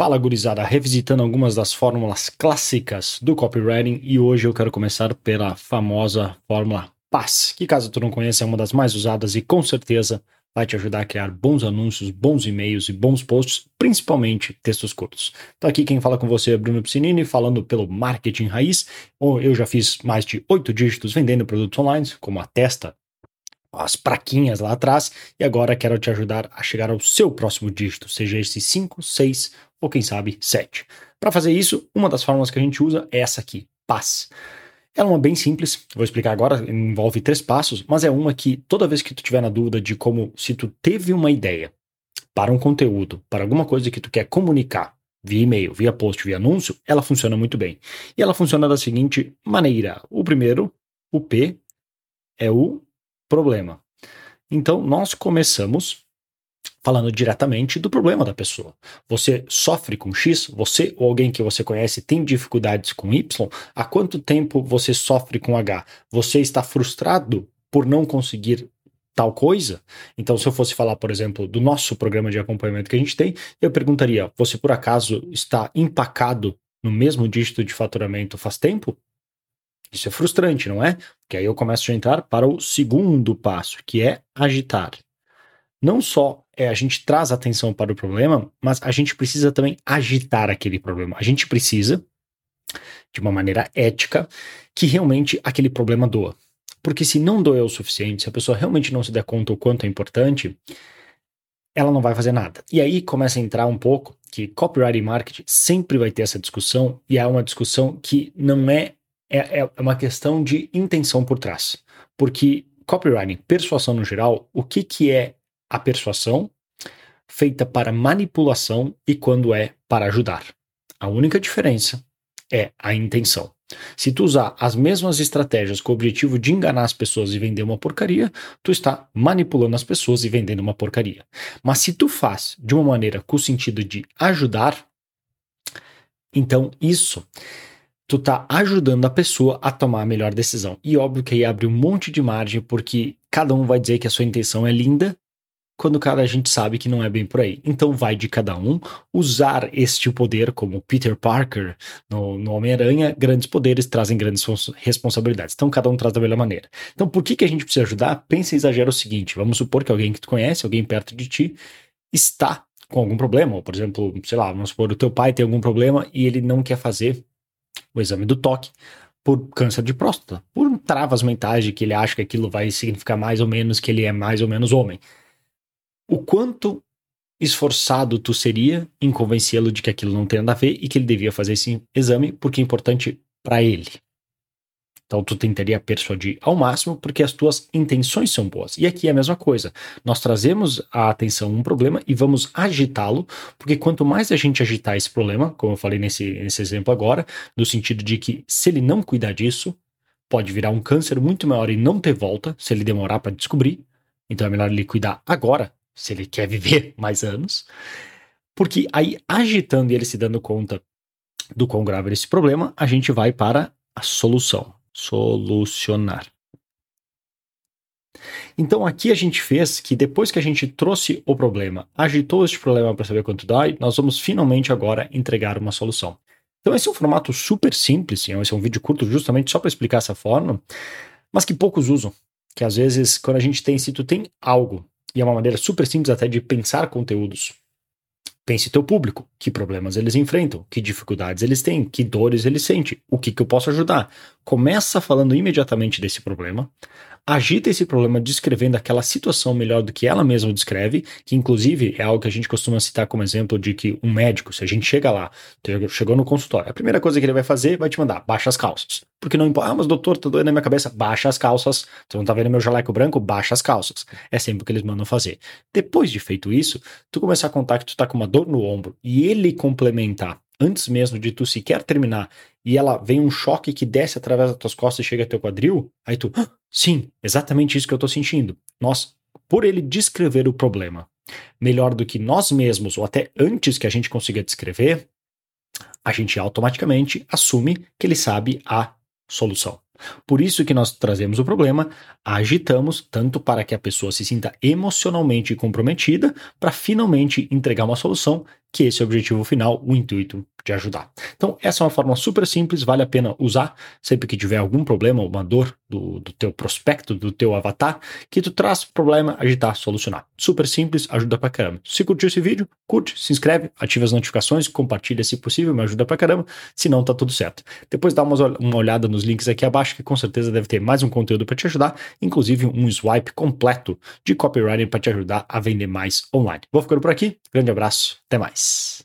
Fala gurizada, revisitando algumas das fórmulas clássicas do copywriting e hoje eu quero começar pela famosa fórmula PAS, que caso tu não conheça é uma das mais usadas e com certeza vai te ajudar a criar bons anúncios, bons e-mails e bons posts, principalmente textos curtos. Então aqui quem fala com você é Bruno Piscinini, falando pelo Marketing Raiz. Eu já fiz mais de oito dígitos vendendo produtos online, como a Testa, as praquinhas lá atrás, e agora quero te ajudar a chegar ao seu próximo dígito, seja esse 5, 6 ou quem sabe 7. Para fazer isso, uma das fórmulas que a gente usa é essa aqui, PAS. Ela é uma bem simples, vou explicar agora, envolve três passos, mas é uma que toda vez que tu tiver na dúvida de como se tu teve uma ideia para um conteúdo, para alguma coisa que tu quer comunicar, via e-mail, via post, via anúncio, ela funciona muito bem. E ela funciona da seguinte maneira: o primeiro, o P, é o problema. Então, nós começamos falando diretamente do problema da pessoa. Você sofre com X? Você ou alguém que você conhece tem dificuldades com Y? Há quanto tempo você sofre com H? Você está frustrado por não conseguir tal coisa? Então, se eu fosse falar, por exemplo, do nosso programa de acompanhamento que a gente tem, eu perguntaria: você por acaso está empacado no mesmo dígito de faturamento faz tempo? Isso é frustrante, não é? Porque aí eu começo a entrar para o segundo passo, que é agitar. Não só é, a gente traz atenção para o problema, mas a gente precisa também agitar aquele problema. A gente precisa, de uma maneira ética, que realmente aquele problema doa. Porque se não doer o suficiente, se a pessoa realmente não se der conta o quanto é importante, ela não vai fazer nada. E aí começa a entrar um pouco que copyright e marketing sempre vai ter essa discussão, e é uma discussão que não é, é, é uma questão de intenção por trás. Porque copywriting, persuasão no geral, o que, que é a persuasão feita para manipulação e quando é para ajudar. A única diferença é a intenção. Se tu usar as mesmas estratégias com o objetivo de enganar as pessoas e vender uma porcaria, tu está manipulando as pessoas e vendendo uma porcaria. Mas se tu faz de uma maneira com o sentido de ajudar, então isso tu tá ajudando a pessoa a tomar a melhor decisão. E óbvio que aí abre um monte de margem porque cada um vai dizer que a sua intenção é linda quando cara a gente sabe que não é bem por aí. Então vai de cada um usar este poder, como Peter Parker no, no Homem-Aranha, grandes poderes trazem grandes responsabilidades. Então cada um traz da melhor maneira. Então por que, que a gente precisa ajudar? Pensa e exagera o seguinte: vamos supor que alguém que tu conhece, alguém perto de ti, está com algum problema, ou por exemplo, sei lá, vamos supor, o teu pai tem algum problema e ele não quer fazer o exame do toque por câncer de próstata, por travas mentais de que ele acha que aquilo vai significar mais ou menos que ele é mais ou menos homem o quanto esforçado tu seria em convencê-lo de que aquilo não tem nada a ver e que ele devia fazer esse exame porque é importante para ele. Então tu tentaria persuadir ao máximo porque as tuas intenções são boas. E aqui é a mesma coisa. Nós trazemos a atenção um problema e vamos agitá-lo, porque quanto mais a gente agitar esse problema, como eu falei nesse, nesse exemplo agora, no sentido de que se ele não cuidar disso, pode virar um câncer muito maior e não ter volta se ele demorar para descobrir. Então é melhor ele cuidar agora se ele quer viver mais anos, porque aí agitando e ele se dando conta do quão grave é esse problema, a gente vai para a solução, solucionar. Então aqui a gente fez que depois que a gente trouxe o problema, agitou este problema para saber quanto dói, nós vamos finalmente agora entregar uma solução. Então esse é um formato super simples, esse é um vídeo curto justamente só para explicar essa forma, mas que poucos usam. Que às vezes quando a gente tem, se tu tem algo e é uma maneira super simples até de pensar conteúdos. Pense teu público, que problemas eles enfrentam, que dificuldades eles têm, que dores eles sentem, o que, que eu posso ajudar. Começa falando imediatamente desse problema, agita esse problema descrevendo aquela situação melhor do que ela mesma descreve, que inclusive é algo que a gente costuma citar como exemplo de que um médico, se a gente chega lá, chegou no consultório, a primeira coisa que ele vai fazer vai te mandar, baixa as calças. Porque não importa, ah, mas doutor, tá doendo na minha cabeça, baixa as calças. Você não tá vendo meu jaleco branco? Baixa as calças. É sempre o que eles mandam fazer. Depois de feito isso, tu começar a contar que tu tá com uma dor no ombro e ele complementar antes mesmo de tu sequer terminar, e ela vem um choque que desce através das tuas costas e chega até o quadril, aí tu, ah, sim, exatamente isso que eu tô sentindo. Nós, por ele descrever o problema melhor do que nós mesmos, ou até antes que a gente consiga descrever, a gente automaticamente assume que ele sabe a solução. Por isso que nós trazemos o problema, agitamos tanto para que a pessoa se sinta emocionalmente comprometida, para finalmente entregar uma solução que esse é o objetivo final, o intuito de ajudar. Então, essa é uma forma super simples, vale a pena usar sempre que tiver algum problema, uma dor do, do teu prospecto, do teu avatar, que tu traz problema, agitar, solucionar. Super simples, ajuda pra caramba. Se curtiu esse vídeo, curte, se inscreve, ativa as notificações, compartilha se possível, me ajuda pra caramba, se não tá tudo certo. Depois dá uma, olhada nos links aqui abaixo, que com certeza deve ter mais um conteúdo para te ajudar, inclusive um swipe completo de copywriting para te ajudar a vender mais online. Vou ficando por aqui, grande abraço, até mais.